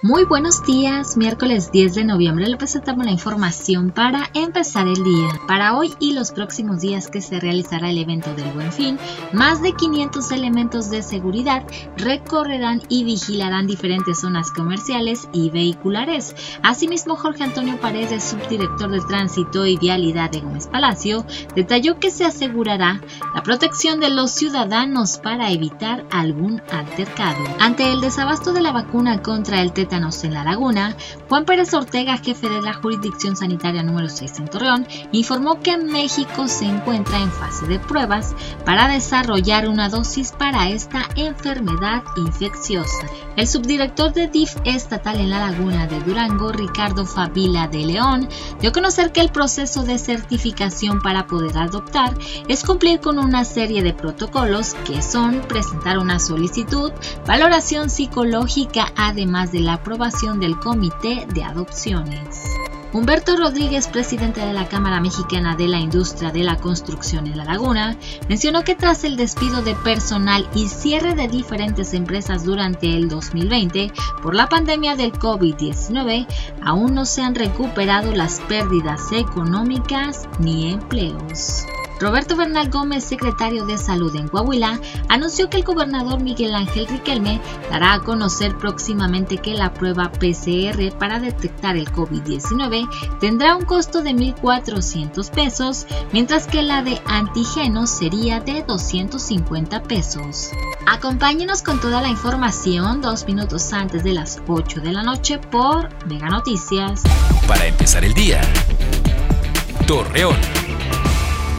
Muy buenos días, miércoles 10 de noviembre le presentamos la información para empezar el día. Para hoy y los próximos días que se realizará el evento del Buen Fin, más de 500 elementos de seguridad recorrerán y vigilarán diferentes zonas comerciales y vehiculares. Asimismo, Jorge Antonio Paredes, subdirector de Tránsito y Vialidad de Gómez Palacio, detalló que se asegurará la protección de los ciudadanos para evitar algún altercado. Ante el desabasto de la vacuna contra el en la Laguna, Juan Pérez Ortega, jefe de la jurisdicción sanitaria número 6 en Torreón, informó que México se encuentra en fase de pruebas para desarrollar una dosis para esta enfermedad infecciosa. El subdirector de DIF estatal en la Laguna de Durango, Ricardo Fabila de León, dio a conocer que el proceso de certificación para poder adoptar es cumplir con una serie de protocolos que son presentar una solicitud, valoración psicológica, además de la aprobación del Comité de Adopciones. Humberto Rodríguez, presidente de la Cámara Mexicana de la Industria de la Construcción en La Laguna, mencionó que tras el despido de personal y cierre de diferentes empresas durante el 2020 por la pandemia del COVID-19, aún no se han recuperado las pérdidas económicas ni empleos. Roberto Bernal Gómez, secretario de Salud en Coahuila, anunció que el gobernador Miguel Ángel Riquelme dará a conocer próximamente que la prueba PCR para detectar el COVID-19 tendrá un costo de 1.400 pesos, mientras que la de antígenos sería de 250 pesos. Acompáñenos con toda la información dos minutos antes de las 8 de la noche por Mega Noticias. Para empezar el día, Torreón.